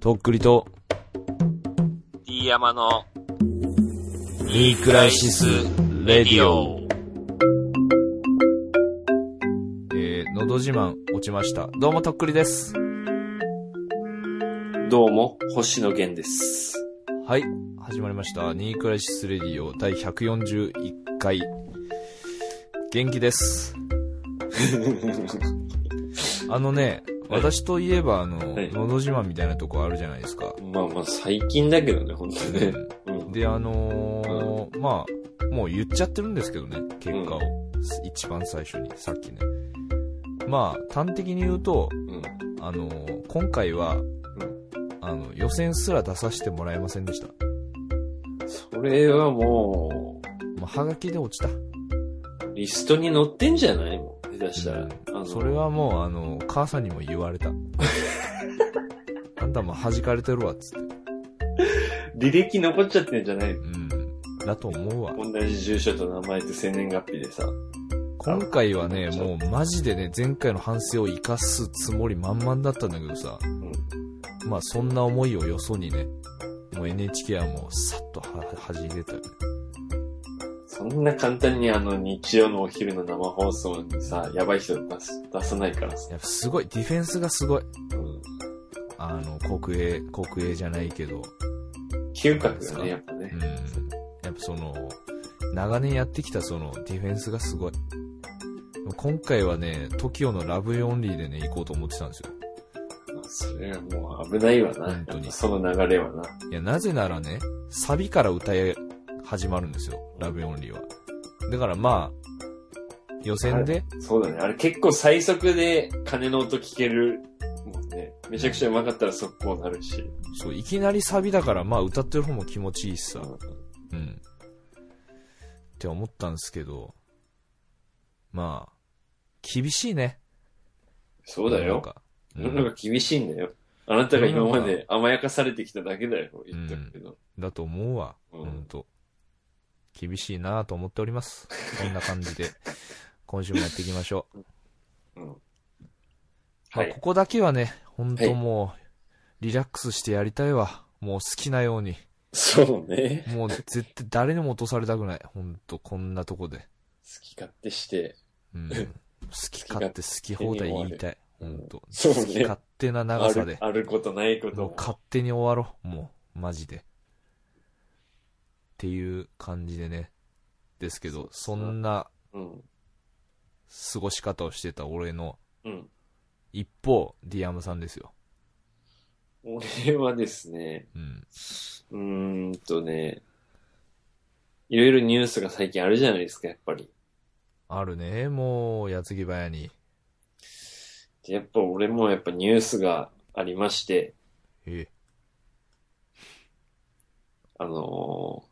とっくりと、D 山のニークライシス・レディオ。えー、のど自慢落ちました。どうもとっくりです。どうも、星野源です。はい、始まりました。ニークライシス・レディオ第141回。元気です。あのね、私といえば、あの、はいのど自慢みたいなとこあるじゃないですか。まあまあ、最近だけどね、本当にね。うん。で、あのーまあ、もう言っちゃってるんですけどね、結果を。一番最初に、さっきね。まあ、端的に言うと、うん。あのー今回は、あの、予選すら出させてもらえませんでした。それはもまあ、はがきで落ちた。う、リストに載ってんじゃないもん。下手したら。うんあのそれはもう、あの、母さんにも言われた。あんたも弾かれてるわ、つって。履歴残っちゃってんじゃないうん。だと思うわ。同じ住所と名前と生年月日でさ。今回はね、もうマジでね、前回の反省を生かすつもり満々だったんだけどさ、うん。まあそんな思いをよそにね、もう NHK はもうさっとは弾いてたよね。そんな簡単にあの日曜のお昼の生放送にさ、やばい人出す出さないからさ。やっぱすごい、ディフェンスがすごい。うん。あの、国営、国営じゃないけど、嗅覚がね、やっぱねうん。。やっぱその、長年やってきたそのディフェンスがすごい。今回はね、TOKIO のラブオンリーでね、行こうと思ってたんですよ。それはもう危ないわな。本当にやっぱその流れはな。いや、なぜならね、サビから歌い始まるんですよ、ラブオンリーは。だからまあ、予選で、そうだね。あれ結構最速で鐘の音聞けるもんね。めちゃくちゃ上手かったら速攻なるし。そう、いきなりサビだから、まあ歌ってる方も気持ちいいしさ、うんうん。って思ったんですけど、まあ、厳しいね。そうだよ。なんか。うん世の中厳しいんだよ。あなたが今まで甘やかされてきただけだよ。言ってるけど。だと思うわ。うんほんと。厳しいなと思っております。こんな感じで、今週もやっていきましょう。うん。まはいあこ。こだけはね、ほんはいともう、リラックスしてやりたいわ。もう好きなように。そうね。もう絶対誰にも落とされたくない。ほんと、こんなとこで。好き勝手して。うん。好き勝手好き放題言いたい。ほんと。そうね好き勝手なあ長さで。るあることないことも。もう勝手に終わろう。もう、マジで。っていう感じでね。ですけど、そんなうん。過ごし方をしてた俺のうん。一方、ディアムさんですよ。俺はですね、うん。うーんとね、いろいろニュースが最近あるじゃないですか、やっぱり。あるね、もう、矢継ぎ早に。でやっぱ俺もやっぱニュースがありまして、えあのー、うん。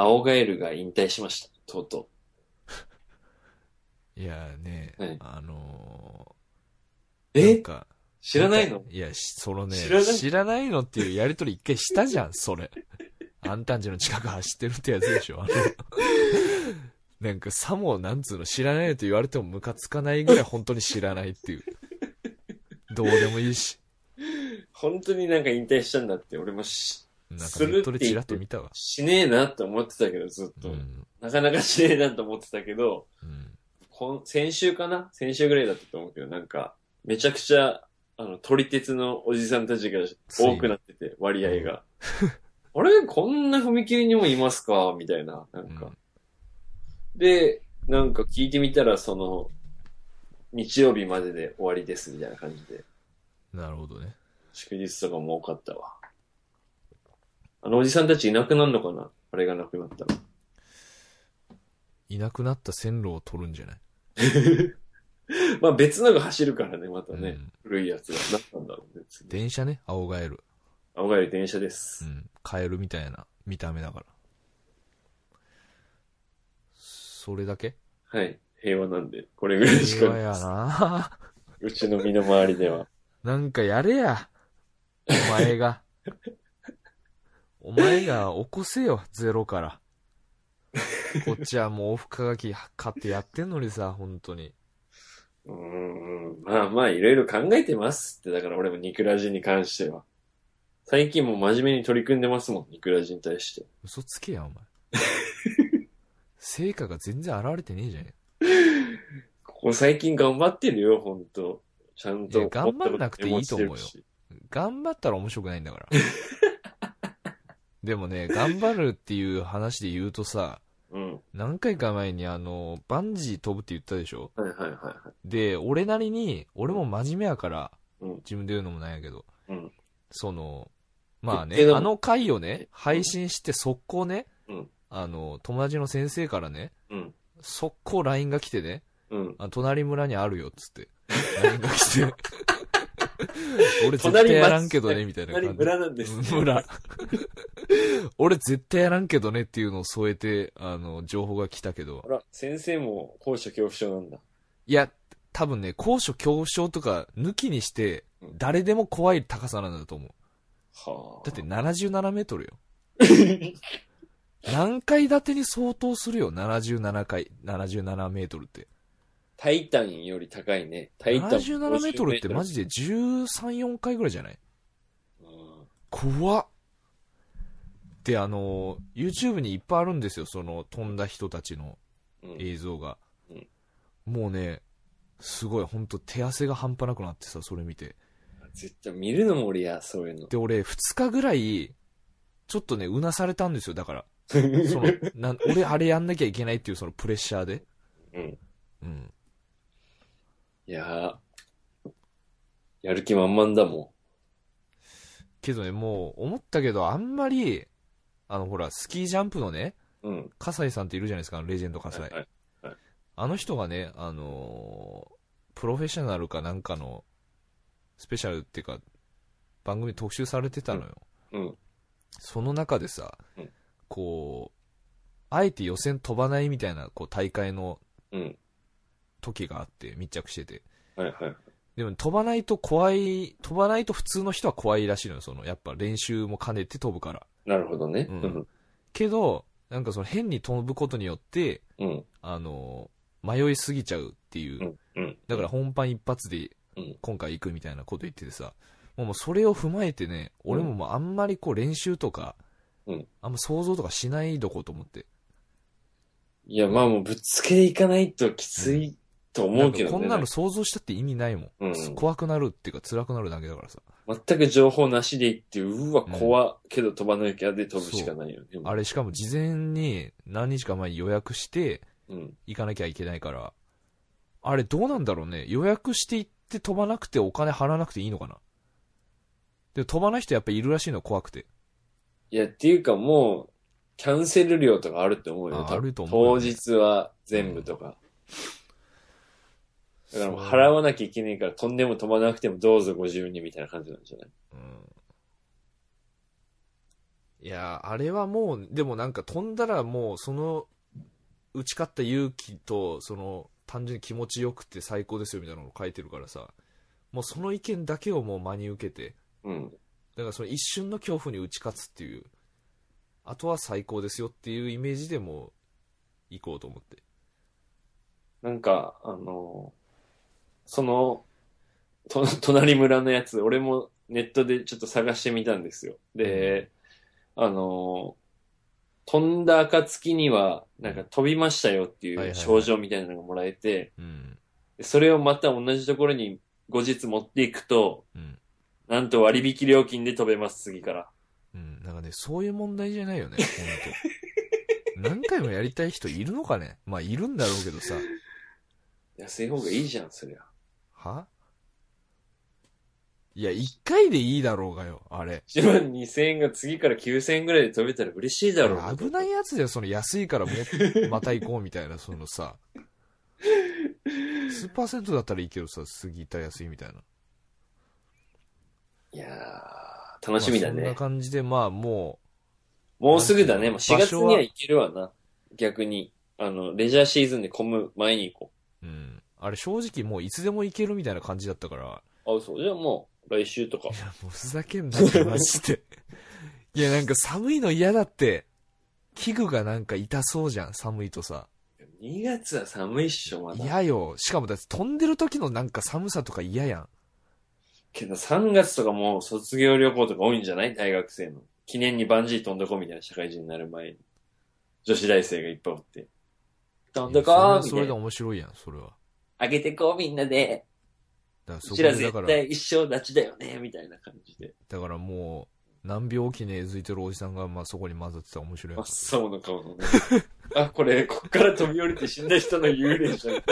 青ガエルが引退しました、とうと いやね、はいあのう。ー、なんえか、知らないの？いや、しそのね知らない？知らないのっていうやりとり一回したじゃん、それ。あんたんちの近く走ってるってやつでしょ、あの。なんか、さも、なんつうの、知らないと言われてもムカつかないぐらい本当に知らないっていう。どうでもいいし。本当になんか引退したんだって、俺もし、なんかするネットでチラッと見たわ。しねえなって思ってたけど、ずっと。うん。なかなかしねえなって思ってたけど、うん先週かな？先週ぐらいだったと思うけど、なんか、めちゃくちゃ、あの、撮り鉄のおじさんたちが多くなってて、割合が。あれ？こんな踏切にもいますか？みたいな、なんか。で、なんか聞いてみたら、その、日曜日までで終わりです、みたいな感じで。なるほどね。祝日とかも多かったわ。あのおじさんたちいなくなるのかな？あれがなくなったら。いなくなった線路を取るんじゃない？まあ別のが走るからね、またね。うん古いやつが。なったんだろうね。次電車ね、青ガエル。青ガエル電車でうす。ん。カエルみたいな見た目だから。それだけ？はい。平和なんで、これぐらいしか平和やな うちの身の回りでは。なんかやれや。お前が。お前が起こせよ、ゼロから。こっちはもうオフ化がき買ってやってんのにさ、本当に。うーん。まあまあ、いろいろ考えてますって。だから俺もニクラジに関しては。最近も真面目に取り組んでますもん、ニクラジに対して。嘘つけや、お前。成果が全然現れてねえじゃん。ここ最近頑張ってるよ、ほんと。ちゃんと。頑張んなくていいと思うよ頑張ったら面白くないんだから。でもね、頑張るっていう話で言うとさ、うん。何回か前にあの、バンジー飛ぶって言ったでしょ？はいはいはいはい。で、俺なりに、俺も真面目やから、うん自分で言うのもなんやけど、うんその、まあねあの回をね、配信して速攻ね、うんあの、友達の先生からね、うん。速攻 LINE が来てね、うん。あ隣村にあるよっつって、LINE が来て、俺絶対やらんけどね、みたいな感じ村なんです、ね。村。俺絶対やらんけどねっていうのを添えて、あの、情報が来たけどほ。ら、先生も高所恐怖症なんだ。いや、多分ね、高所恐怖症とか抜きにしてうん、誰でも怖い高さなんだと思う。はあ。だって77メートルよ。何階建てに相当するよ、77階、77メートルって。タイタンより高いね。タイタン。77メートルってマジ。ジで13、4階ぐらいじゃない？うん怖っ。で、あの、YouTube にいっぱいあるんですよ、その飛んだ人たちのうん映像が。うんもうね、すごい、ほんと手汗が半端なくなってさ、それ見て。絶対見るのも俺や、そういうの。で、俺、2日ぐらい、ちょっとね、うなされたんですよ、だから。その、なん俺、あれやんなきゃいけないっていうそのプレッシャーで。うん。うん。いやーやる気満々だもけどね、もう、思ったけど、あんまり、あの、ほら、スキージャンプのね、ん。うん。葛西さんっているじゃないですか、あのレジェンド葛西。はいはいあの人がね、あのープロフェッショナルかなんかの、スペシャルっていうか、番組特集されてたのよ。うん。その中でさ、うんこう、あえて予選飛ばないみたいな、こう、大会のうん。時があって、密着してて。はいはい。でも飛ばないと怖い、飛ばないと普通の人は怖いらしいのよ、その、やっぱ練習も兼ねて飛ぶから。なるほどね。うんけど、なんかその変に飛ぶことによって、うん。あのー迷いすぎちゃうっていうう、ん。うん。だから本番一発でうん今回行くみたいなこと言っててさ、もうもうそれを踏まえてね、俺ももうあんまりこう練習とか、うんあんま想像とかしないどこと思って。いや、まあもうぶっつけでいかないときついと思うけどね。なんかこんなの想像したって意味ないもん。うん怖くなるっていうか辛くなるだけだからさ。全く情報なしでいって、うわ、怖っけど飛ばなきゃで飛ぶしかないよね。あれしかも事前に何日か前に予約してうん。行かなきゃいけないから、あれどうなんだろうね。予約して行って飛ばなくてお金払わなくていいのかな。で飛ばない人やっぱいるらしいの怖くて。いや、っていうかもう、キャンセル料とかあると思うよ。あると思うよ当ね日は全部とか。だからもう払わなきゃいけないから、飛んでも飛ばなくてもどうぞご自由にみたいな感じなんじゃないうん。いや、あれはもう、でもなんか飛んだらもう、その、打ち勝った勇気と、その、単純に気持ちよくて最高ですよみたいなのを書いてるからさ、もうその意見だけをもう真に受けて、うん。だからその一瞬の恐怖に打ち勝つっていう、あとは最高ですよっていうイメージでもう、行こうと思って。なんか、あの、その、と、隣村のやつ、俺もネットでちょっと探してみたんですよ。で、あの、飛んだ暁には、なんか飛びましたよっていう症状みたいなのがもらえて、それをまた同じところに後日持っていくと、うん。なんと割引料金で飛べます、次から。うん。なんかね、そういう問題じゃないよね。何回もやりたい人いるのかねまあ、いるんだろうけどさ。安い方がいいじゃん、そりゃ。は？いや、一回でいいだろうがよ、あれ。1万2000円が次から9000円ぐらいで飛べたら嬉しいだろう。危ないやつだよ、その安いからも、また行こうみたいな、そのさ。スーパー銭湯だったらいいけどさ、杉田安いみたいな。いやー、楽しみだねまあそんな。感じで、まあももうすぐだね。もう4月には行けるわな。逆に。あの、レジャーシーズンで混む前に行こう、うん。あれ正直もういつでも行けるみたいな感じだったから。う。あ、そう。じゃあもう、来週とかい。や、もうふざけんなって、マジで。いや、なんか寒いの嫌だって。器具がなんか痛そうじゃん、寒いとさ。2月は寒いっしょ、まだ。嫌よ。しかもだって飛んでる時のなんか寒さとか嫌やん。けど3月とかもう卒業旅行とか多いんじゃない？大学生の。記念にバンジー飛んどこうみたいな社会人になる前に。女子大生がいっぱいおって。飛んどこそれうみたいな。それで面白いやん、それは。あげてこうみんなで。だからうちら絶対一生立ちだよね、みたいな感じで。だからもう、何秒おきにえずいてるおじさんが、まあそこに混ざってたら面白い真っ青な顔のね。あ、これ、こっから飛び降りて死んだ人の幽霊じゃん。だ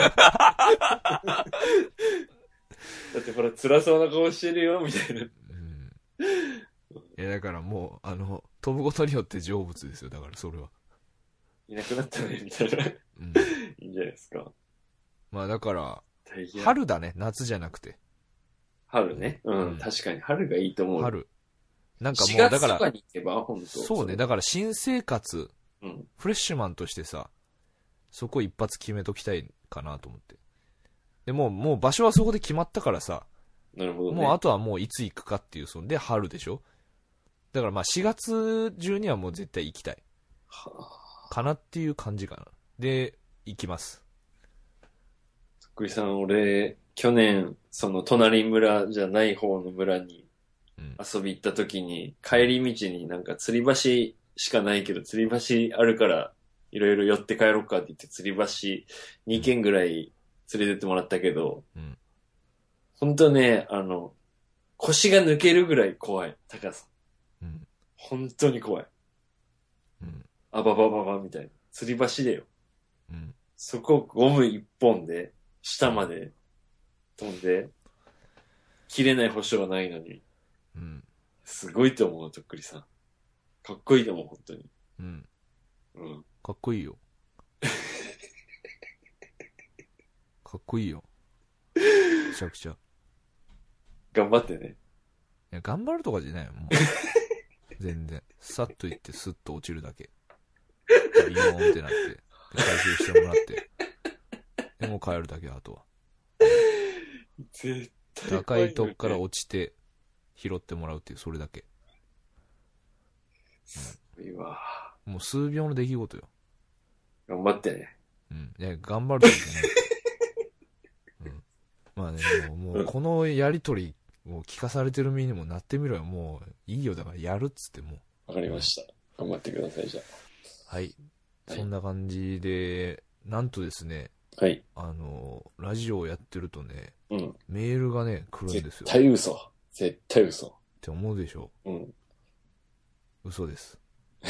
ってほら、辛そうな顔してるよ、みたいな。うん。いや、だからもう、あの、飛ぶことによって成仏ですよ、だからそれは。いなくなったね、みたいな。いうん。いんじゃないですか。まあだから。春だね、夏じゃなくて。春ね。うん、うん確かに春がいいと思う。春。なんかもう、4だか、らそうね、だから新生活、うん。フレッシュマンとしてさ、そこ一発決めときたいかなと思って。でもう、もう場所はそこで決まったからさ、なるほどね。もうあとはもういつ行くかっていう、そんで春でしょだからまあ4月中にはもう絶対行きたい。はあかなっていう感じかな。で、行きます。くりさん、俺、去年、その隣村じゃない方の村にうん。遊び行った時に、帰り道になんか吊り橋しかないけど、吊り橋あるから、いろいろ寄って帰ろうかって言って、吊り橋2軒ぐらい連れてってもらったけど、うん。本当ね、あの、腰が抜けるぐらい怖い、高さ。うん。本当に怖い。うん。あばばばばみたいな。吊り橋だよ。うん。そこゴム一本で、下まで飛んで、切れない保証はないのに、うん。すごいと思う、とっくりさん。かっこいいと思う、本当に。うん。うん。かっこいいよ。かっこいいよ。めちゃくちゃ。い頑張ってね。や、頑張るとかじゃないよ、もう。全然。さっと行って、スッと落ちるだけ。ビヨーンってなって、で回収してもらって。でもう帰るだけ、あとは。絶対高いとこから落落ちて、拾ってもらうっていう、それだけ。ちいいわ。もう数秒の出来事よ。頑張ってね。うん。いや、頑張るとかじゃない。うん。まあね、もう、もうこのやりとりを聞かされてる身にもなってみろよ。もう、いいよ。だからやるっつってもう。わかりました。頑張ってください、じゃはい。はいそんな感じで、なんとですね、あ。はい。あの、ラジオをやってるとね、うん。メールがね、来るんです絶よ。っ対嘘。絶対嘘。て思うでしょ？うん。嘘です。っ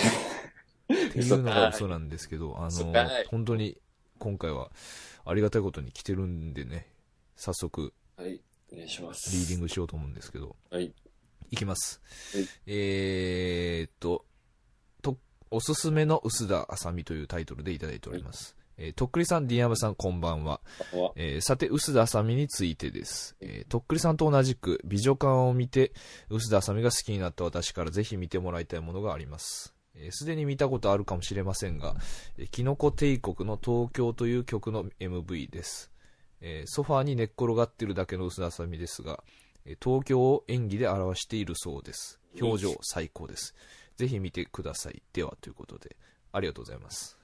ていうのが嘘なんですけど、あの本当に今回はありがたいことに来てるんでね、早速はい。お願いします。リーディングしようと思うんですけど、はい。いきますはい。えーっと、と、おすすめの薄田あさみというタイトルでいただいております。えーとっくりさん、ディアムさん、こんばんは。えーさて、薄田あさみについてです。えーとっくりさんと同じく、美女館を見て、薄田あさみが好きになった私からぜひ見てもらいたいものがあります。えーすでに見たことあるかもしれませんが、えーキノコ帝国の東京という曲の MV です。えーソファーに寝っ転がってるだけの薄田あさみですが、えー東京を演技で表しているそうです。表情最高です。ぜひ見てください。では、ということで、ありがとうございます。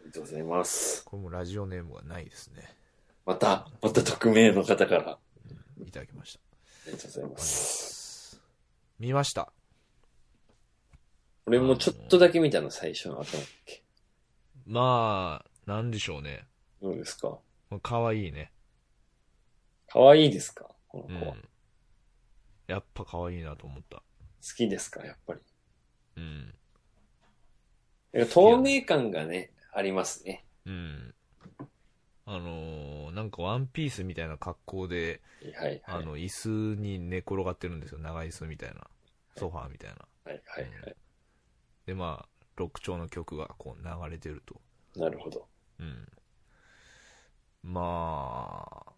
ありがとうございます。これもラジオネームがないですね。また、また匿名の方から。あいただきました。りがとうございます。見ました。俺もちょっとだけ見たの、最初の頭だっけ？まあ、なんでしょうね。どうですか？可愛いね。可愛いですか？こうんの子は。好。やっぱ可愛いなと思った。きですか？やっぱり。うん。透明感がね、ありますね。うん。あのーなんかワンピースみたいな格好で、はいはい。あの、椅子に寝転がってるんですよ。長椅子みたいな。ソファーみたいな。はいはいはい。で、まあ、ロック調の曲がこう流れてると。なるほど。うん。まあ、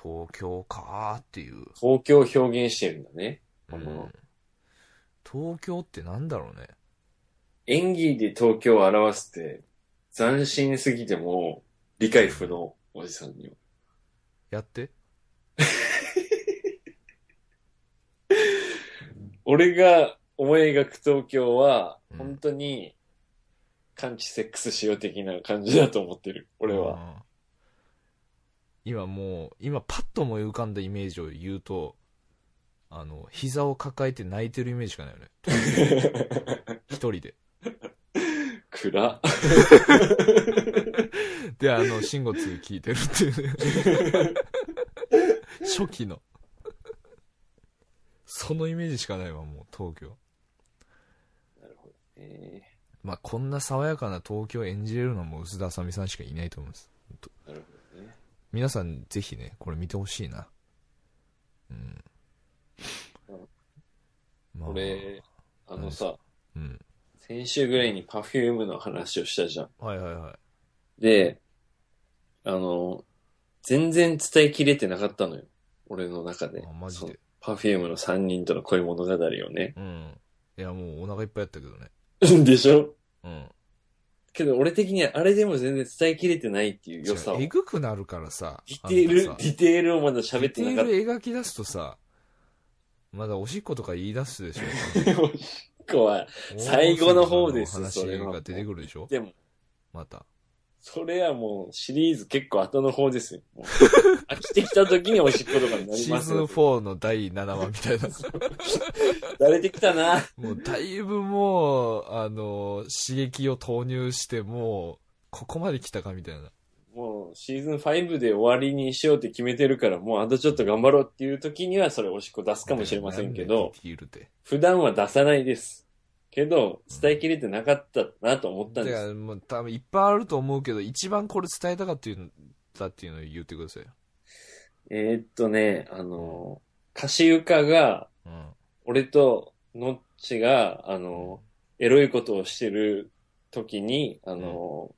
東京かーっていう。東京を表現してるんだね。うん、東京ってなんだろうね。演技で東京を表すって、斬新すぎても、理解不能、おじさんには。やって 俺が思い描く東京は、うん本当に、感知セックスしよう的な感じだと思ってる。俺は。うん今もう、今パッと思い浮かんだイメージを言うと、あの、膝を抱えて泣いてるイメージしかないよね。一人で。暗。で、あの、慎吾2聞いてるっていうね。初期の。そのイメージしかないわ、もう、東京。なるほどね。まあ、こんな爽やかな東京を演じれるのはもう薄田あさみさんしかいないと思います。なるほどね。皆さん、ぜひね、これ見てほしいな。うん。ま俺、あのさ、うん。先週ぐらいに Perfume の話をしたじゃん。はいはいはい。で、あの、全然伝えきれてなかったのよ。俺の中であ、。マジで。パフュームの3人との恋物語をね。うん。いや、もうお腹いっぱいやったけどね。でしょ？うん。けど俺的にはあれでも全然伝えきれてないっていう良さを。デえぐくなるからさ。ィテール、デあんたさィテールをまだ喋ってなかっディテール描き出すとさ、まだおしっことか言い出すでしょ。た。おしっこは、最後の方です話それはが出てくるでしょ？でも、また。それはもうシリーズ結構後の方ですよ。も う飽きてきた時におしっことかになりシーズンますよ。4の第7話みたいな。慣れてきたな。もうだいぶもう、あの、刺激を投入して、もう、ここまで来たかみたいな。シーズン5で終わりにしようって決めてるから、もうあとちょっと頑張ろうっていう時にはそれおしっこ出すかもしれませんけど。普段は出さないです。けど、伝えきれてなかったなと思ったんです。だから、もう多分いっぱいあると思うけど、一番これ伝えたかったいうだっていうのを言ってくださいよ。えーっとね、あの、歌詞床が、うん。俺とノッチが、あの、エロいことをしてる時に、あの、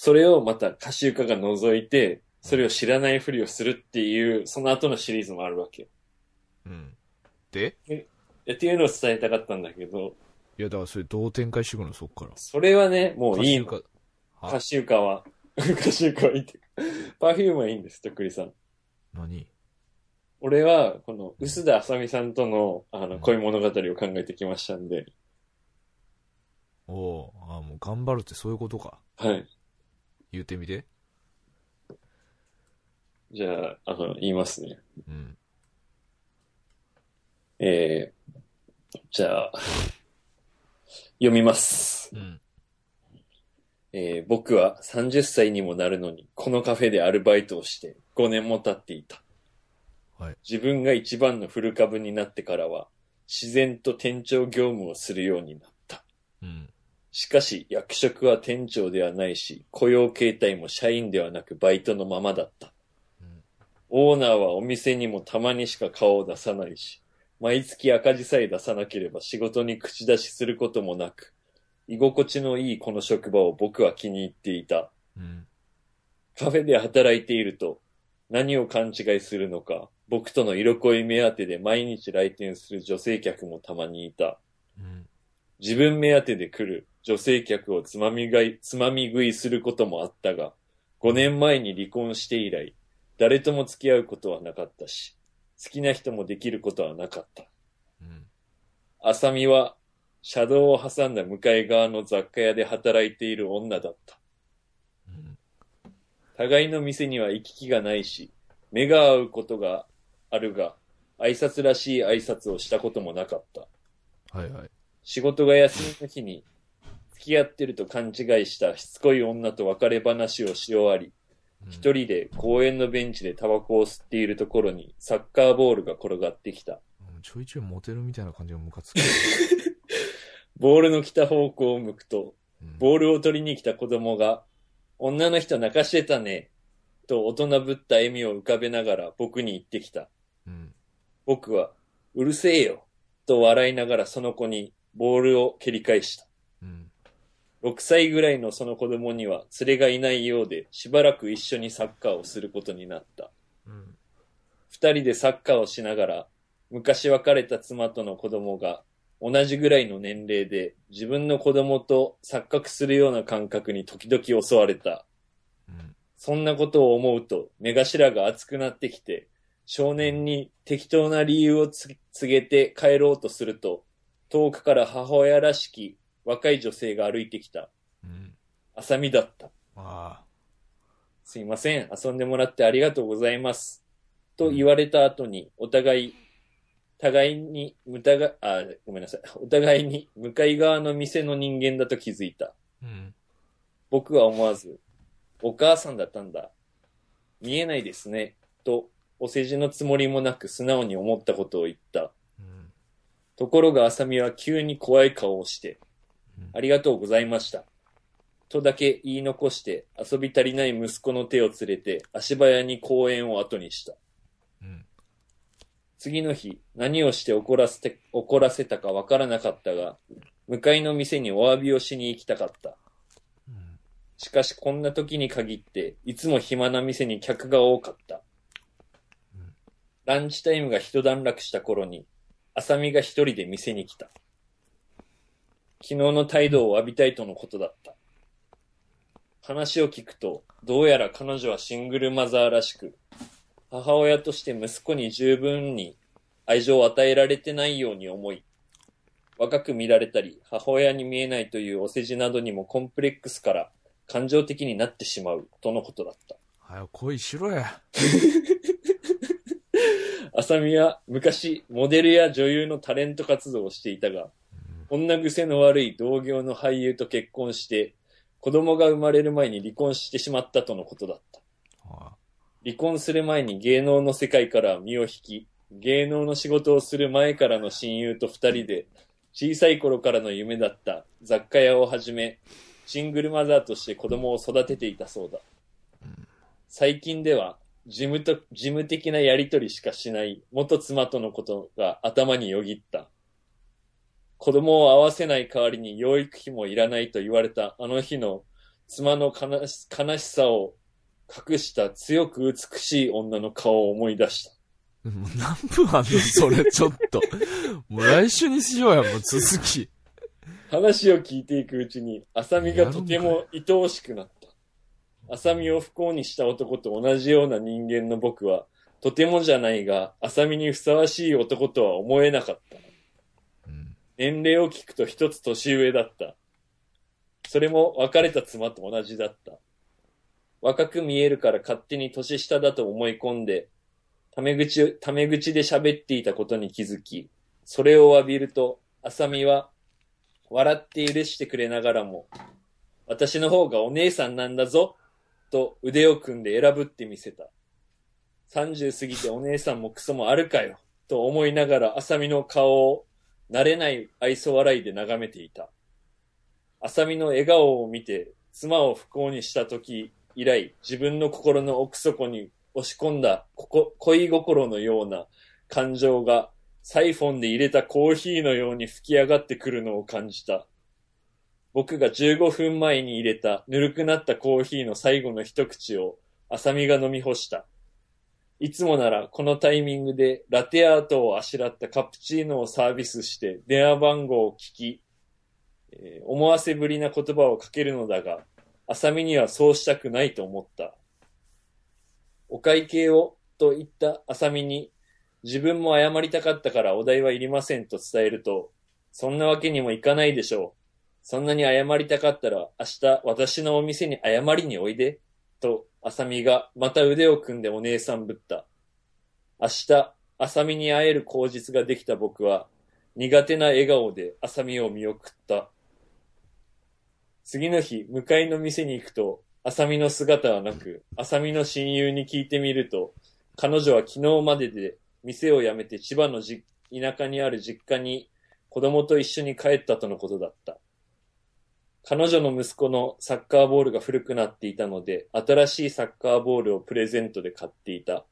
それをまた歌詞床が覗いて、それを知らないふりをするっていう、その後のシリーズもあるわけよ。うん。で？いやっていうのを伝えたかったんだけど、いや、だからそれどう展開してくるの、そっから。それはね、もういいの。歌詞は？歌詞床は。歌詞床はいいって。パフュームはいいんです、とっくりさん。何？俺は、この、薄田あさみさんとの、あの、恋物語を考えてきましたんで、おおうあもう頑張るってそういうことか。はい。言ってみて。じゃあ、あの、言いますね。うん。えー、じゃあ、読みます。うん。えー僕は30歳にもなるのに、このカフェでアルバイトをして5年も経っていた。はい自分が一番の古株になってからは、自然と店長業務をするようになった。うん。しかし、役職は店長ではないし、雇用形態も社員ではなくバイトのままだった。うんオーナーはお店にもたまにしか顔を出さないし、毎月赤字さえ出さなければ仕事に口出しすることもなく、居心地のいいこの職場を僕は気に入っていた。うん。カフェで働いていると、何を勘違いするのか、僕との色恋目当てで毎日来店する女性客もたまにいた。うん。自分目当てで来る女性客をつまみがい、つまみ食いすることもあったが、5年前に離婚して以来、誰とも付き合うことはなかったし、好きな人もできることはなかった。うん。浅見は、車道を挟んだ向かい側の雑貨屋で働いている女だった。うん。互いの店には行き来がないし、目が合うことがあるが、挨拶らしい挨拶をしたこともなかった。はいはい。仕事が休みの日に、付き合ってると勘違いしたしつこい女と別れ話をし終わり、うん一人で公園のベンチでタバコを吸っているところにサッカーボールが転がってきた。うんちょいちょいモテるみたいな感じがムカつく。ボールの来た方向を向くと、うんボールを取りに来た子供が、女の人泣かしてたね、と大人ぶった笑みを浮かべながら僕に言ってきた。うん。僕は、うるせえよ、と笑いながらその子にボールを蹴り返した。6歳ぐらいのその子供には連れがいないようでしばらく一緒にサッカーをすることになった。うん。二人でサッカーをしながら、昔別れた妻との子供が同じぐらいの年齢で自分の子供と錯覚するような感覚に時々襲われた。そんなことを思うと目頭が熱くなってきて、少年に適当な理由を告げて帰ろうとすると、遠くから母親らしき若い女性が歩いてきた。うん。あさみだった。あすいません、遊んでもらってありがとうございます。と言われた後に、お互い、互いに、むたが、あ、ごめんなさい。お互いに、向かい側の店の人間だと気づいた。あ。うん。僕は思わず、お母さんだったんだ。見えないですね。と、お世辞のつもりもなく素直に思ったことを言った。うん。ところが、あさみは急に怖い顔をしてうん、ありがとうございました。とだけ言い残して、遊び足りない息子の手を連れて、足早に公園を後にした。うん。次の日、何をして怒らせて、怒らせたかわからなかったが、向かいの店にお詫びをしに行きたかった。うん。しかしこんな時に限って、いつも暇な店に客が多かったうん。ランチタイムが一段落した頃に、あさみが一人で店に来た。昨日の態度を浴びたいとのことだった。話を聞くと、どうやら彼女はシングルマザーらしく、母親として息子に十分に愛情を与えられてないように思い、若く見られたり、母親に見えないというお世辞などにもコンプレックスから感情的になってしまうとのことだった。はよ、恋しろや。あさみは昔、モデルや女優のタレント活動をしていたが、女癖の悪い同業の俳優と結婚して、子供が生まれる前に離婚してしまったとのことだった。あ離婚する前に芸能の世界から身を引き、芸能の仕事をする前からの親友と二人で、小さい頃からの夢だった雑貨屋をはじめ、シングルマザーとして子供を育てていたそうだ。最近では、事務と、事務的なやりとりしかしない元妻とのことが頭によぎった。子供を会わせない代わりに養育費もいらないと言われたあの日の妻の悲し悲しさを隠した強く美しい女の顔を思い出した。もう何分あんのそれ、ちょっと。もう来週にしようや、もう続き。話を聞いていくうちに、浅見がとても愛おしくなった。浅見を不幸にした男と同じような人間の僕は、とてもじゃないが、浅見にふさわしい男とは思えなかった。年齢を聞くと一つ年上だった。それも別れた妻と同じだった。若く見えるから勝手に年下だと思い込んで、タメ口、タメ口で喋っていたことに気づき、それを浴びると、浅見は、笑って許してくれながらも、私の方がお姉さんなんだぞ、と腕を組んで選ぶってみせた。30過ぎてお姉さんもクソもあるかよ、と思いながら浅見の顔を慣れない愛想笑いで眺めていた。浅見の笑顔を見て、妻を不幸にした時以来、自分の心の奥底に押し込んだここ恋心のような感情が、サイフォンで入れたコーヒーのように吹き上がってくるのを感じた。僕が15分前に入れたぬるくなったコーヒーの最後の一口を、浅見が飲み干した。いつもならこのタイミングでラテアートをあしらったカプチーノをサービスして電話番号を聞き、えー思わせぶりな言葉をかけるのだが、浅見にはそうしたくないと思った。お会計をと言った浅見に自分も謝りたかったからお代はいりませんと伝えると、そんなわけにもいかないでしょう。そんなに謝りたかったら明日私のお店に謝りにおいで。と、浅見がまた腕を組んでお姉さんぶった。明日、浅見に会える口実ができた僕は、苦手な笑顔で浅見を見送った。次の日、向かいの店に行くと、浅見の姿はなく、浅見の親友に聞いてみると、彼女は昨日までで店を辞めて千葉のじ田舎にある実家に子供と一緒に帰ったとのことだった。彼女の息子のサッカーボールが古くなっていたので、新しいサッカーボールをプレゼントで買っていた。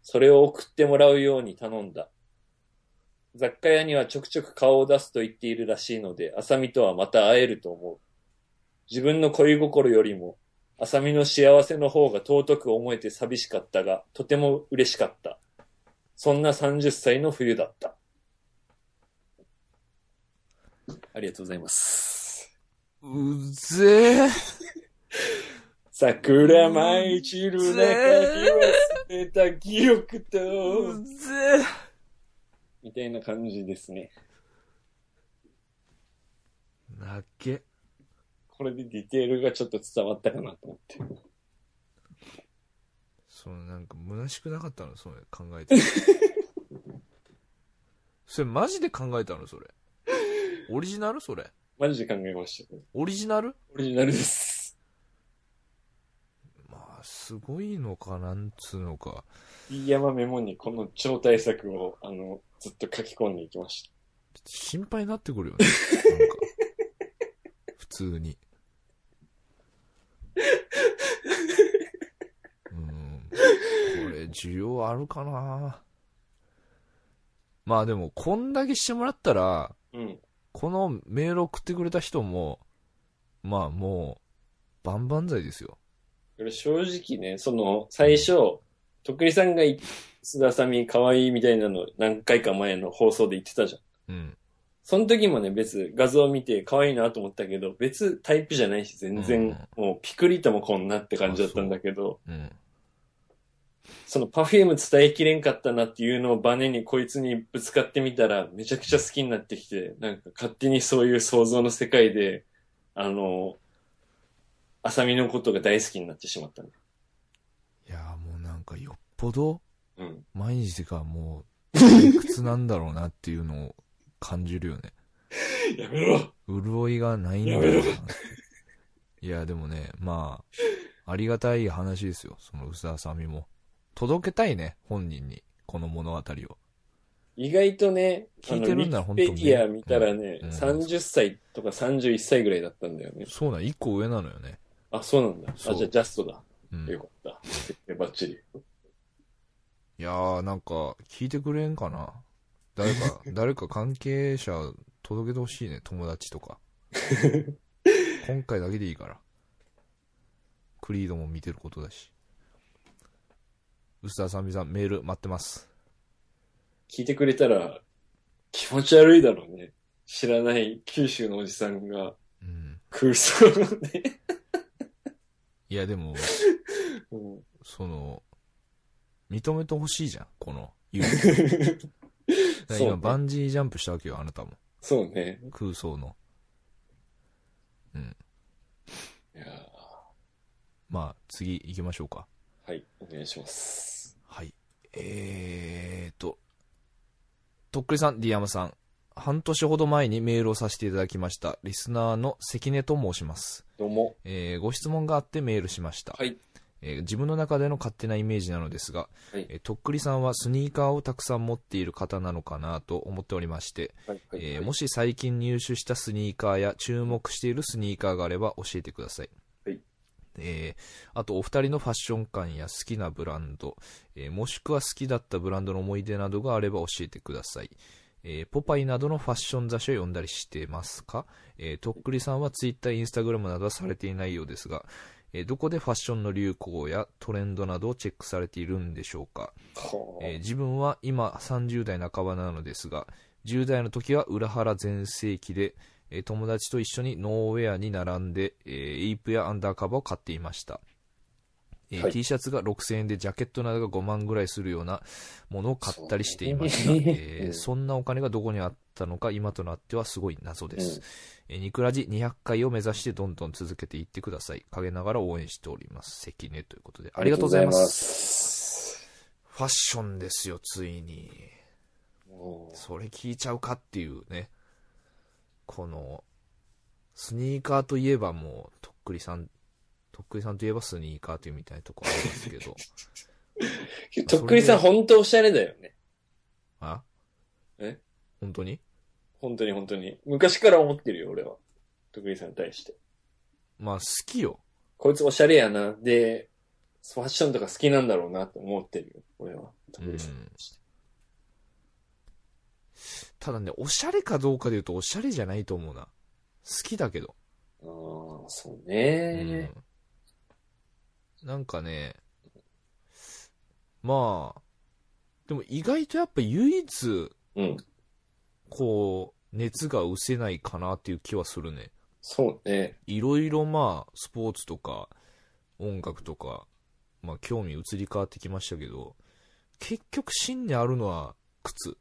それを送ってもらうように頼んだ。雑貨屋にはちょくちょく顔を出すと言っているらしいので、浅見とはまた会えると思う。自分の恋心よりも、浅見の幸せの方が尊く思えて寂しかったが、とても嬉しかった。そんな30歳の冬だった。ありがとうございます。うぜえ。桜舞い散る中に忘れた記憶とう、ぜえ。みたいな感じですね。なっけ。これでディテールがちょっと伝わったかなと思って。そのなんか虚しくなかったの？それ考えて。それマジで考えたの？それ。オリジナル？それ。マジで考えましたね。オリジナル？オリジナルです。まあ、すごいのかなんつうのか。飯山メモにこの超大作を、あの、ずっと書き込んでいきまし心配になってくるよね。なんか。普通に。うん。これ、需要あるかなまあでも、こんだけしてもらったら、た。うん。このメール送ってくれた人も、まあもう、万々歳ですよ。正直ね、その、最初、とっくりさんがい、須田さみ可愛いみたいなの何回か前の放送で言ってたじゃん。うん。その時もね、別画像を見て可愛いなと思ったけど、別タイプじゃないし、全然、もうピクリともこんなって感じだったんだけど、うん。そのパフューム伝えきれんかったなっていうのをバネにこいつにぶつかってみたら、めちゃくちゃ好きになってきて、なんか勝手にそういう想像の世界で、あの、アサミのことが大好きになってしまったね。いやもうなんかよっぽど、うん。毎日がもう、退屈なんだろうなっていうのを感じるよね。やめろ潤いがないんだろうな。いや、でもね、まあ、ありがたい話ですよ。その薄田さみも。届けたいね、本人に。この物語を。意外とね、聞いてるんだ本当にウィキペディア見たらね、うんうん30歳とか31歳ぐらいだったんだよね。そうなん、一個上なのよね。あ、そうなんだ。あ、じゃあジャストだ。うん。よかった。えバッチリ。いやー、なんか、聞いてくれんかな。誰か、誰か関係者届けてほしいね、友達とか。今回だけでいいから。クリードも見てることだし。薄田さんみさん、メール待ってます。聞いてくれたら気持ち悪いだろうね。知らない九州のおじさんがうん。空想のね。いや、でも、うんその、認めてほしいじゃん、この、勇気。だからそうね今、バンジージャンプしたわけよ、あなたも。そうね。空想の。いやーまあ、次行きましょうか。はい、お願いします。はい。えーと、とっくりさん、ディアムさん。半年ほど前にメールをさせていただきました。リスナーの関根と申します。どうも。えーご質問があってメールしました。はい。えー自分の中での勝手なイメージなのですが、はいえーとっくりさんはスニーカーをたくさん持っている方なのかなと思っておりまして、はい、はい。えーもし最近入手したスニーカーや注目しているスニーカーがあれば教えてください。はいえーあとお二人のファッション感や好きなブランド、えーもしくは好きだったブランドの思い出などがあれば教えてください。えーポパイなどのファッション雑誌を読んだりしてますか、えーとっくりさんはツイッター、インスタグラムなどはされていないようですが、えーどこでファッションの流行やトレンドなどをチェックされているんでしょうか？はあえー自分は今30代半ばなのですが10代の時は裏腹全盛期で、えー友達と一緒にノーウェアに並んで、えーエイプやアンダーカバーを買っていました、えーはい。T シャツが6000円でジャケットなどが5万ぐらいするようなものを買ったりしていました、ねえーそんなお金がどこにあったのか今となってはすごい謎です、えーニクラジ200回を目指してどんどん続けていってください。陰ながら応援しております。関根ということでありがとうございます。す。ファッションですよ、ついに。それ聞いちゃうかっていうね。この、スニーカーといえばもう、とっくりさん、とっくりさんといえばスニーカーというみたいなとこありますけど。とっくりさん本当おしゃれだよね。あ？え？本当に？本当に本当に。昔から思ってるよ、俺は。とっくりさんに対して。まあ、好きよ。こいつおしゃれやな。で、ファッションとか好きなんだろうなって思ってるよ、俺は。とっくりさんに対して。ただね、おしゃれかどうかで言うとおしゃれじゃないと思うな。好きだけど。ああ、そううね。ん。なんかね、まあ、でも意外とやっぱ唯一、うん。こう、熱が失せないかなっていう気はするね。そうね。いろいろまあ、スポーツとか、音楽とか、まあ興味移り変わってきましたけど、結局芯にあるのは靴。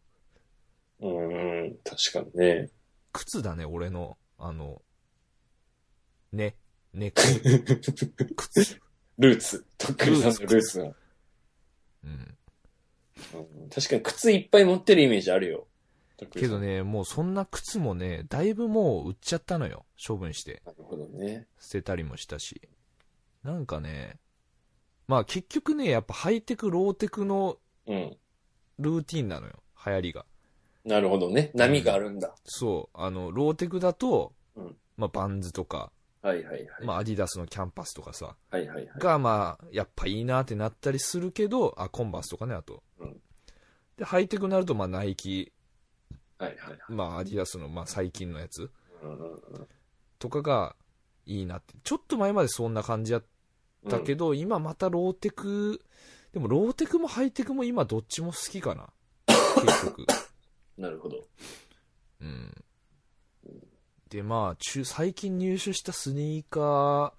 うーん、確かにね。靴だね、俺の、あの、ね、猫、靴。ルーツ。とっくりさんのルーツが。うん。うん確かに靴いっぱい持ってるイメージあるよ。けど。ね、もうそんな靴もね、だいぶもう売っちゃったのよ。処分して。なるほどね。捨てたりもしたし。なんかね、まあ結局ね、やっぱハイテク、ローテクのうん。ルーティンなのよ。流行りが。なるほどね。波があるんだ。そう。あの、ローテクだと、うんまあバンズとか、はいはいはい。まあアディダスのキャンパスとかさ、はいはいはい。がまあ、やっぱいいなってなったりするけど、あ、コンバースとかね、あと。うんで、ハイテクになると、まあナイキ、はいはいはい。まあアディダスの、まあ最近のやつうんうんうんとかがいいなって。ちょっと前までそんな感じやったけど、今またローテク、でもローテクもハイテクも今どっちも好きかな。結局。なるほど。うん。で、まあ、中、最近入手したスニーカー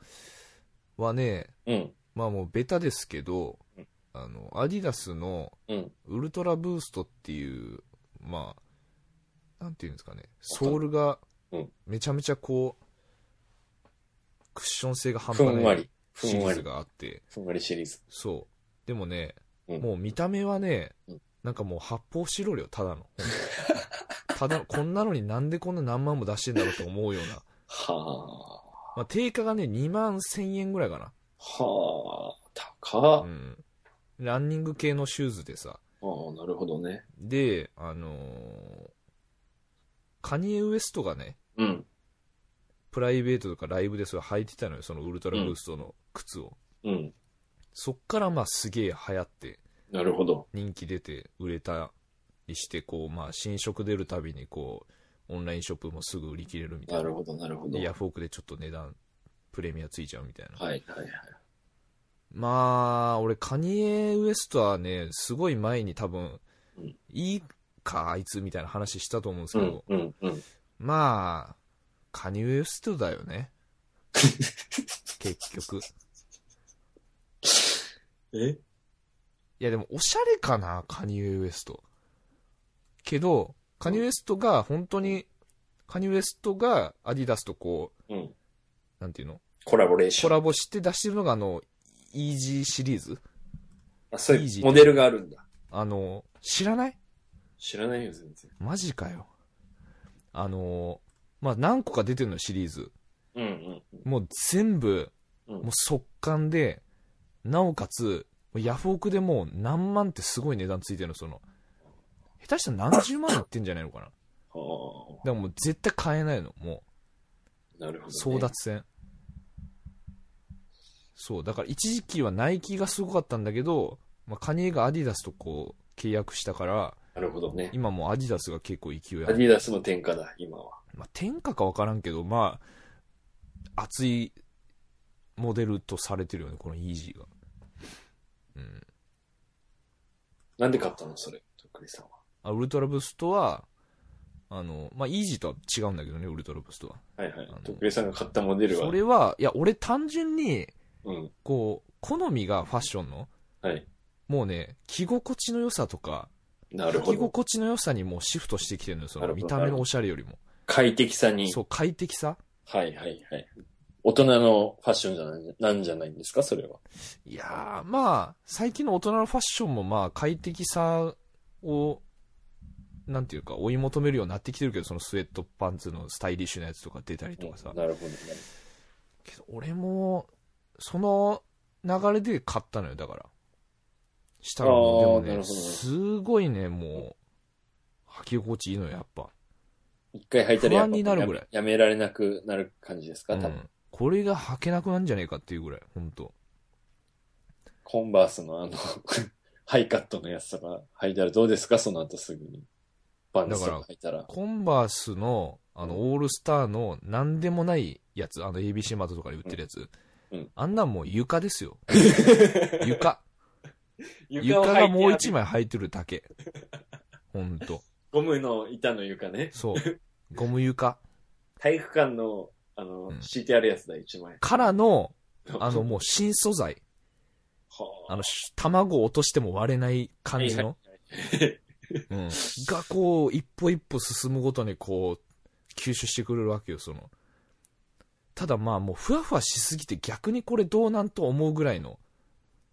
はね、うん。まあもうベタですけどうん、あの、アディダスのうん。ウルトラブーストっていう、まあ、なんていうんですかね、ソールがうんめちゃめちゃこう、クッション性が半ふ端ない。シリーズがあって、ふんわりシリーズ。そう。でもね、うんもう見た目はねうん、なんかもう発泡スチロールよ、ただの。ただ、こんなのになんでこんな何万も出してんだろうと思うような。はまあ、定価がね、2万1000円ぐらいかな。あ。はあ。高っ。うん。ランニング系のシューズでさ。ああ、なるほどね。で、あのーカニエ・ウエストがね、うん。プライベートとかライブでそれ履いてたのよ、そのウルトラブーストの靴を。うん。そっからまあすげえ流行って、なるほど。人気出て売れたりして、こう、まあ新色出るたびにこう、オンラインショップもすぐ売り切れるみたいな。なるほど、なるほど。ヤフオクでちょっと値段、プレミアついちゃうみたいな。はいはい。まあ、俺、カニエ・ウエストはね、すごい前に多分、うんいいか、あいつみたいな話したと思うんですうんけど、うんうん。まあ、カニエ・ウエストだよね。結局。え？いや、でも、おしゃれかな、カニエ・ウエスト。けど、カニエ・ウエストが本当に、カニエ・ウエストがアディダスとこう、うん。なんていうの？コラボレーション。コラボして出してるのが、あの、イージーシリーズ？あ、そういうモデルがあるんだ。あの、知らない？知らないよ、全然。マジかよ。あのーまあ、何個か出てるのシリーズ。うんうんもう全部、うん。もう速乾で、なおかつ、ヤフオクでもう何万ってすごい値段ついてるの、その。下手したら何十万いってんじゃないのかな。だかはらもう絶対買えないの、もあ。なるほう。ど、ね。争奪戦。そう、だから一時期はナイキがすごかったんだけど、まあ、カニエがアディダスとこう、契約したから、なるほどね。今もうアディダスが結構勢いある。アディダスの天下だ、今は。まあ、天下か分からんけど、まあ、熱いモデルとされてるよね、このイージーが。うん。なんで買ったのそれ、とっくりさんは。あウルトラブーストは、あの、まあ、イージーとは違うんだけどね、ウルトラブーストは。はいはい。とっくりさんが買ったモデルは？それは、いや、俺単純に、うん。こう、好みがファッションの、はい。もうね、着心地の良さとか、なるほど。着心地の良さにもうシフトしてきてるのよ、その見た目のおしゃれよりも。快適さに。そう、快適さはいはいはい。大人のファッションじゃないなんじゃないんですか？それは。いやー、まあ、最近の大人のファッションもまあ、快適さを、なんていうか、追い求めるようになってきてるけど、そのスウェットパンツのスタイリッシュなやつとか出たりとかさ。なるほどね。けど、俺も、その流れで買ったのよ、だから。したらもう、でもね、すごいね、もう、履き心地いいのよ、やっぱ。一回履いたらや不安になるぐらいやめやめられなくなる感じですか、う多分。ん。これが履けなくなんじゃねえかっていうぐらい、ほんと。コンバースのあの、ハイカットのやつとか履いたらどうですか？その後すぐに。バンズとか履いたら。コンバースの、あの、オールスターの、なんでもないやつ、あの、ABC マートとかで売ってるやつ。うんうんあんなんもう床ですよ。床。を床がもう一枚履いてるだけ。ほんと。ゴムの板の床ね。そう。ゴム床。体育館の、あの、うん敷いてあるやつだ、一枚。からの、あの、もう新素材。はあの、し卵を落としても割れない感じの。うん。が、こう、一歩一歩進むごとに、こう、吸収してくれるわけよ、その。ただまあもうふわふわしすぎて逆にこれどうなんと思うぐらいの、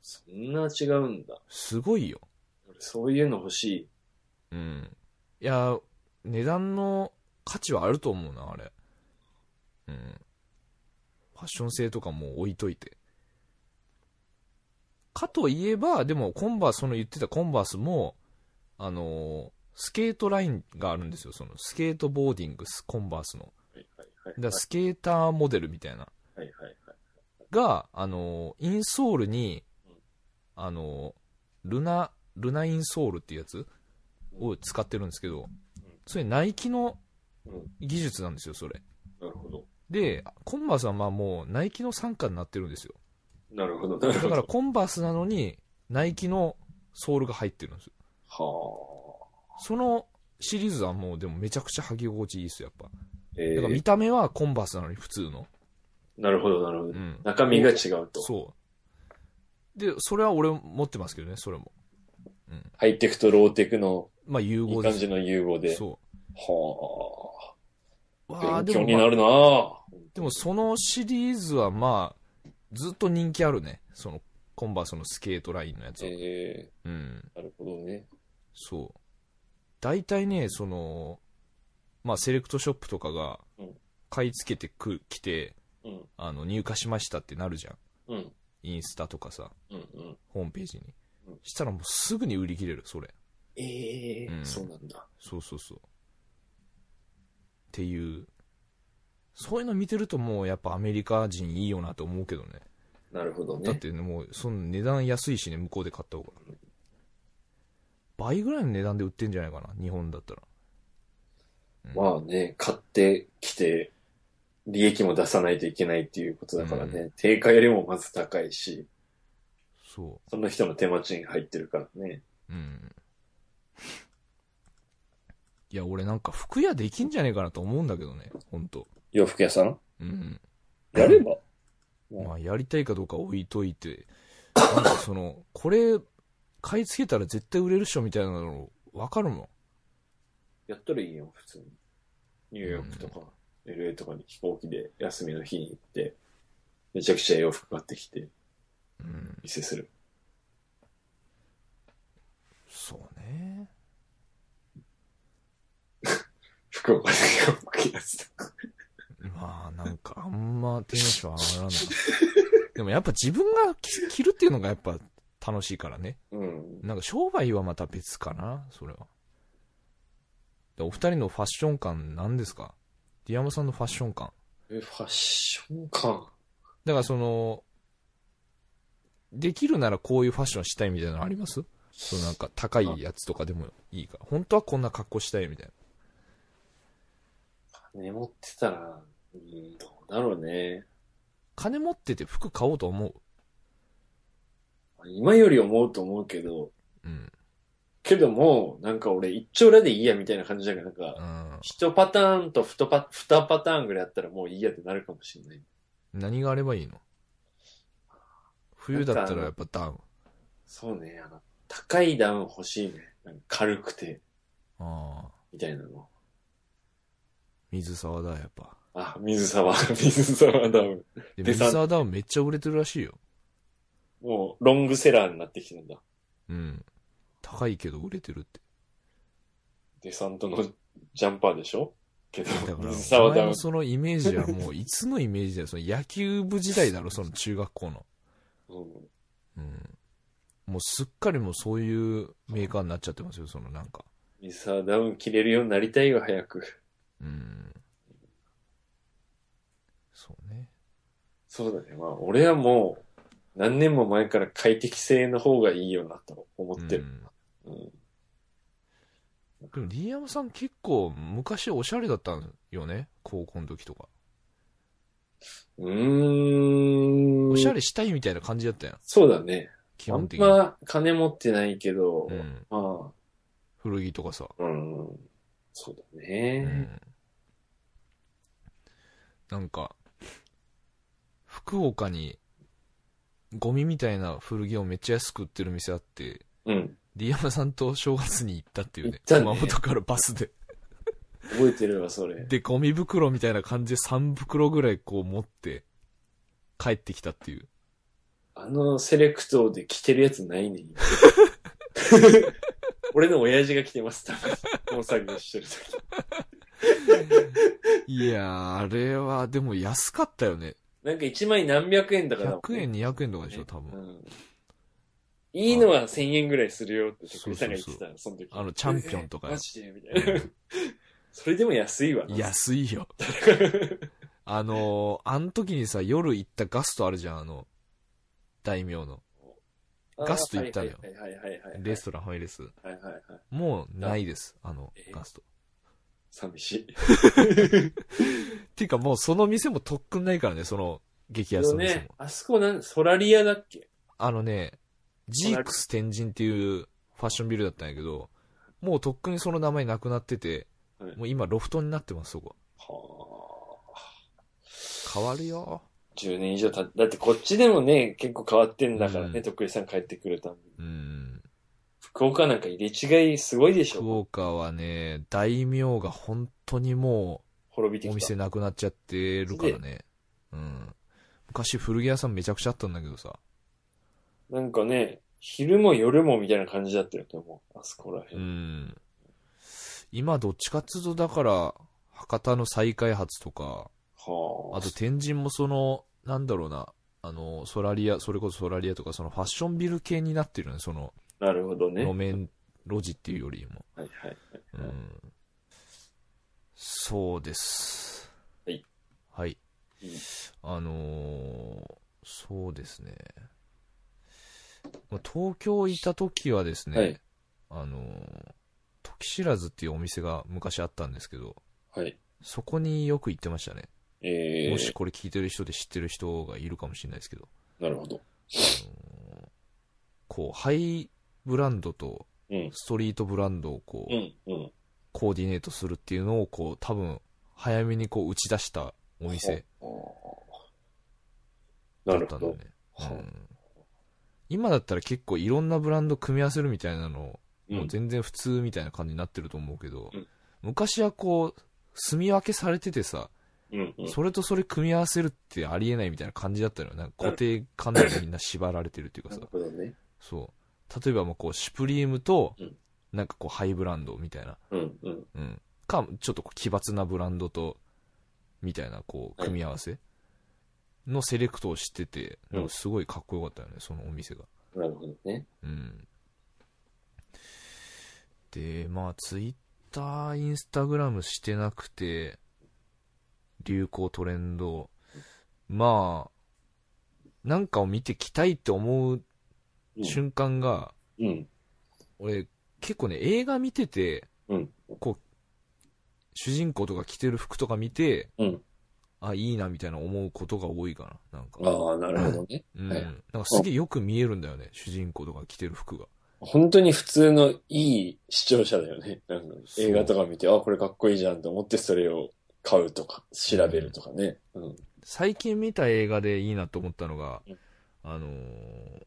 そんな違うんだ。すごいよ。俺そういうの欲しい。うん。いや、値段の価値はあると思うな、あれ。うん。ファッション性とかも置いといて。かといえば、でもコンバース、その言ってたコンバースも、あのースケートラインがあるんですよ。そのスケートボーディングス、コンバースの。はいはいはい。だスケーターモデルみたいな。はいはいはい。が、あのーインソールに、あのールナ、ルナインソールっていうやつを使ってるんですけど、それナイキのうん。技術なんですよ、それ。なるほど。で、コンバースはまあもうナイキの傘下になってるんですよ。なるほど。なるだほど。からコンバースなのに、ナイキのソールが入ってるんですよ。はそのシリーズはもうでもめちゃくちゃ履き心地いいですよ、やっぱ。あ。えだから見ー、た目はコンバースなのに普通の。なるほどなるほど。うん。中身が違うと。そう。で、それは俺持ってますけどね、それも。ハイテクとローテクのまあ融合です。いい感じの融合で。そはう。あ。勉強になるなぁ。でもそのシリーズはまあ、ずっと人気あるね。その、コンバースのスケートラインのやつは。えうん。ー、なるほどね。そう。大体ね、その、まあ、セレクトショップとかがうん、買い付けてく、来て、うん。あの、入荷しましたってなるじゃん。うん。インスタとかさ、うん。うん。ホームページにうん。したらもうすぐに売り切れる、それ。ええーうんそうなんだ。そうそうそう。っていう。そういうの見てるともうやっぱアメリカ人いいよなと思うけどね。なるほどね。だってね、もうその値段安いしね、向こうで買った方が。倍ぐらいの値段で売ってんじゃないかな、日本だったら。まあね、買ってきて、利益も出さないといけないっていうことだからね、定価よりもまず高いし、そその人の手間賃入ってるからね。う。うん。いや、俺なんか服屋できんじゃねえかなと思うんだけどね、ほんと。洋服屋さん？うん。やればまあ、やりたいかどうか置いといて、なんかその、これ、買い付けたら絶対売れるっしょみたいなの、わかるもん。やったらいいよ、普通に。ニューヨークとか、LA とかに飛行機で休みの日に行って、めちゃくちゃ洋服買ってきて、うん。店する。そうね。福岡で洋服着やつとか。まあ、なんか、あんまテンション上がらない。でもやっぱ自分が着着るっていうのがやっぱ楽しいからね。うん。なんか商売はまた別かな、それは。でお二人のファッション感何ですか？ディアマさんのファッション感。え、ファッション感？だからその、できるならこういうファッションしたいみたいなのあります？そのなんか高いやつとかでもいいか。本当はこんな格好したいみたいな。金持ってたら、うん、どうだろうね。金持ってて服買おうと思う？今より思うと思うけど、うん。けども、なんか俺一丁羅でいいやみたいな感じだから、なんか、うん。一パターンと二パ二パターンぐらいあったらもういいやってなるかもしれない。何があればいいの？冬だったらやっぱダウン。そうね、あの、高いダウン欲しいね。軽くて、ああ。みたいなの。水沢だ、やっぱ。あ、水沢、水沢ダウン。で、で水沢ダウンめっちゃ売れてるらしいよ。もう、ロングセラーになってきてるんだ。うん。高いけど売れてるって。デサントのジャンパーでしょ？けどだか、ら、水お沢ダウン前の。そのイメージはもう、いつのイメージだよ。その野球部時代だろ、その中学校の。うんうん。もうすっかりもうそういうメーカーになっちゃってますよ、そのなんか。水沢ダウン着れるようになりたいよ、早く。うん。そうね。そうだね。まあ、俺はもう、何年も前から快適性の方がいいよなと思ってる。うんうん。でも、リーヤマさん結構昔おしゃれだったんよね、高校の時とか。うーん。おしゃれしたいみたいな感じだったやん、そうだね。あん基本的に。ま金持ってないけど、うん。ま古着とかさ。あ、うん。そうだうね。ん。なんか、福岡に、ゴミみたいな古着をめっちゃ安く売ってる店あって、うん。リーヤマさんと正月に行ったっていうね。ね熊本からバスで。覚えてるわ、それ。で、ゴミ袋みたいな感じで3袋ぐらいこう持って、帰ってきたっていう。あのセレクトで着てるやつないねん。俺の親父が着てます、多分。この作業してる時。いやー、あれは、でも安かったよね。なんか1枚何百円だから、100円、200円とかでしょ、多分。うん。いいのは1000円ぐらいするよって、徳井さんが言ってたの、その時。あのチャンピオンとかえマジでみたいな。それでも安いわな。安いよ。あのー、あの時にさ、夜行ったガストあるじゃん、あの、大名の。ガスト行ったのよ。レストラン、ファミレス。もうないです、あのえ、ガスト。寂しい。っていうかもうその店もとっくんないからね、その激安の店も。ね、あそこなん、ソラリアだっけ？あのね、ジークス天神っていうファッションビルだったんやけど、もうとっくにその名前なくなってて、はいもう今ロフトになってます、そこ。はあ。変わるよ。10年以上ただってこっちでもね、結構変わってんだからね、うん徳井さん帰ってくるたびに。うん。福岡なんか入れ違いすごいでし福ょ岡はね、大名が本当にもうお滅びてきた。店なくなっちゃってるからね。うん。昔古着屋さんめちゃくちゃあったんだけどさ。なんかね、昼も夜もみたいな感じだったよと思う。あそこらう辺。ん。今どっちかっつうとだから、博多の再開発とか、はあ。あと天神もその、なんだろうな、あの、ソラリア、それこそソラリアとかそのファッションビル系になってるよね、その、なるほどね。はい路面、路地っていうよりも。はいはい。うん。そうです。はい。はい。いいあのーそうですね。まあ東京いた時はですね、はいあのー時知らずっていうお店が昔あったんですけど、はい。そこによく行ってましたね。えー、もしこれ聞いてる人で知ってる人がいるかもしれないですけど、なるほど。こう、ハイブランドとうん。ストリートブランドをこう、うん。うん。コーディネートするっていうのをこう、多分、早めにこう打ち出したお店はあだ。ったんだよね。はあうん今だったら結構いろんなブランド組み合わせるみたいなの、うんもう全然普通みたいな感じになってると思うけど、うん昔はこう、住み分けされててさ、うんうん。それとそれ組み合わせるってありえないみたいな感じだったのよ。なんか固定観念でみんな縛られてるっていうかなさね。そう。例えばもうこう、シュプリームとうん、なんかこう、ハイブランドみたいな、うんうん。うん。か、ちょっとこう奇抜なブランドと、みたいなこう、はい組み合わせのセレクトをしてて、すごいかっこよかったよね、そのお店が。なるほどね。うん。で、まあ、ツイッター、インスタグラムしてなくて、流行トレンド、まあ、なんかを見てきたいって思ううん。瞬間が、うん。俺、結構ね、映画見てて、うん。主人公とか着てる服とか見て、うん。あ、いいなみたいな思うことが多いかな、なんか。ああ、なるほどね。うん。はいなんかすげえよく見えるんだよね、主人公とか着てる服が。本当に普通のいい視聴者だよね。なんか映画とか見て、あ、これかっこいいじゃんと思ってそれを買うとか、調べるとかね。うん。最近見た映画でいいなと思ったのが、うんあのー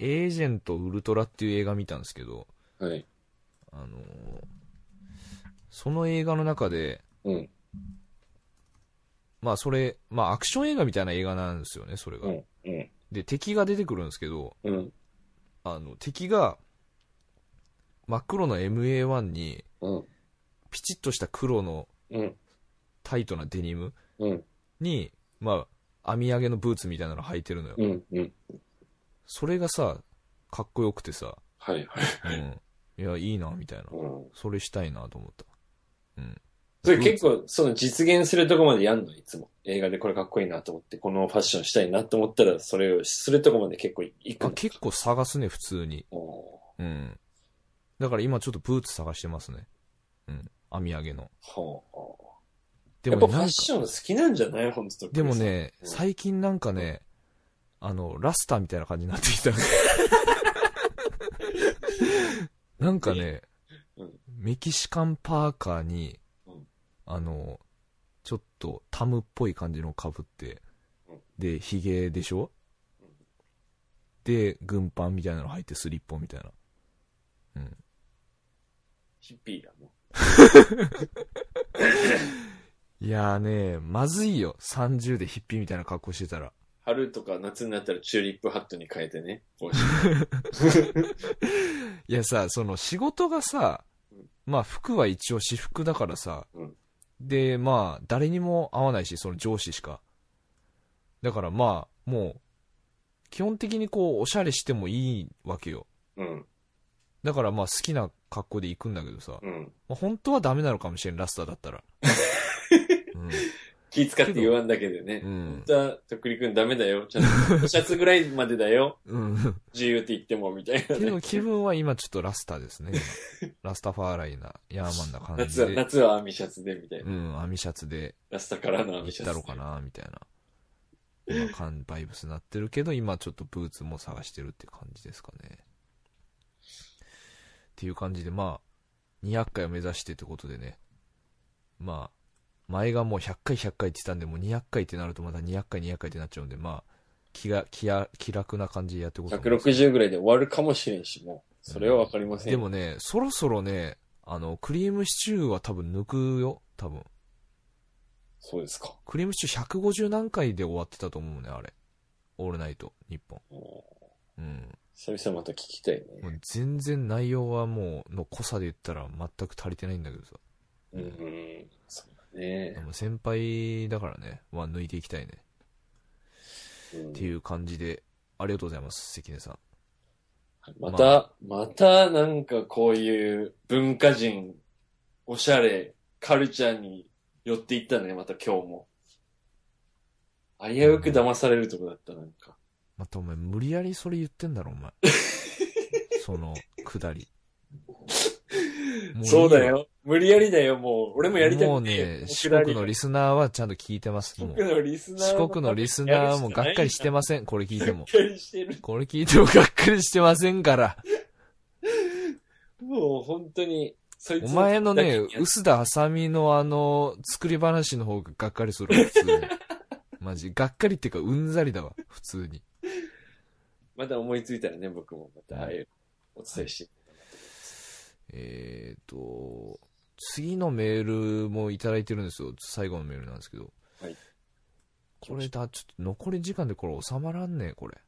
エージェントウルトラっていう映画見たんですけど、はい。あのーその映画の中で、うん。まあそれ、まあアクション映画みたいな映画なんですよね、それが。うん。うん。で、敵が出てくるんですけど、うん。あの、敵が、真っ黒の MA1 に、うん。ピチッとした黒のうん。タイトなデニムうん。に、まあ、編み上げのブーツみたいなの履いてるのよ。うん。うん。それがさ、かっこよくてさ、はいはい。うん。いや、いいな、みたいな。うん。それしたいなと思った。うん。それ結構、その実現するとこまでやんのいつも。映画でこれかっこいいなと思って、このファッションしたいなと思ったら、それをするとこまで結構いくあの。結構探すね、普通に。おうん。だから今ちょっとブーツ探してますね。うん。編み上げの。ーはあ。でやっぱもね、なんか、ファッション好きなんじゃない？本当でも。ね、うん最近なんかね、あの、ラスターみたいな感じになってきた。なんかねうん、メキシカンパーカーにうん、あの、ちょっとタムっぽい感じの被ってうん、で、ヒゲでしょ？うんで、軍パンみたいなの入ってスリッポンみたいな。うん。ヒッピーがも いやーね、まずいよ。30でヒッピーみたいな格好してたら。う。春とか夏になったらチューリップハットに変えてね。いやさ、その仕事がさうん、まあ服は一応私服だからさ、うんで、まあ誰にも会わないし、その上司しか。だからまあ、もう、基本的にこう、おしゃれしてもいいわけよ。うん。だからまあ好きな格好で行くんだけどさ、うん。まあ、本当はダメなのかもしれん、ラスターだったら。気使って言わんだけでねう。ん本。当は、とっくりくんダメだよ。ちゃんと、シャツぐらいまでだよ。うん。うん。自由って言っても、みたいなけどね。気分は今ちょっとラスターですね。今 ラスタファーライな、ヤーマンな感じ夏は、で。夏は網シャツで、みたいうな。ん、網シャツでラスタからの網シャツで。たろかな、みたいな。今、バイブスなってるけど、今ちょっとブーツも探してるって感じですかね。っていう感じで、まあ、200回を目指してってことでね。まあ、前がもう100回100回って言ったんで、もう200回ってなるとまた200回200回ってなっちゃうんで、まあ、気が、気や、気楽な感じでやっていこうと思います。160ぐらいで終わるかもしれんし、もう。それはわかりません。でもね、そろそろね、あの、クリームシチューは多分抜くよ、多分。そうですか。クリームシチュー150何回で終わってたと思うね、あれ。オールナイト、日本。うん。久々また聞きたいね。全然内容はもう、の濃さで言ったら全く足りてないんだけどさ。うん、うん。そうだねで。も先輩だからね、まあ抜いていきたいね。うんっていう感じで、ありがとうございます、関根さん。また、またなんかこういう文化人、おしゃれ、カルチャーに寄っていったね、また今日も。危うく騙されるとこだった、なんか。またお前無理やりそれ言ってんだろ、お前。その、くだり。もういいそうだ。よ。無理やりだよ、もう。俺もやりたくもうてね、四国のリスナーはちゃんと聞いてます。もう四国のリスナー四国のリスナーもがっかりしてませせん。これ聞いてもがっ。かりしてる。これ聞いてもがっかりしてませんから。もう本当に、そいつお前のね、薄田あさみのあの、作り話の方ががっかりするわ、普通に。マジ、がっかりっていうか、うんざりだわ、普通に。また思いついたらね、僕もまたああいうお伝えして。えーと、次のメールもいただいてるんですよ。最後のメールなんですけど。はい。これだ、ちょっと残り時間でこれ収まらんねこれ。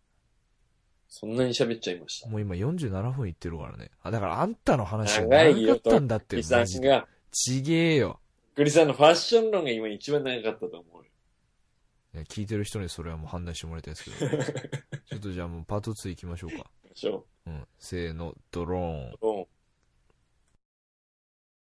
そんなに喋っちゃいました。もう今47分いってるからね。あ、だからあんたの話が長かったんだって、さ。んが、ちげえよ。グリさんのファッション論が今一番長かったと思うよ。いや聞いてる人にそれはもう判断してもらいたいですけど。ちょっとじゃあもうパート2行きましょうか。でしょうん。せーの、ドローン。うん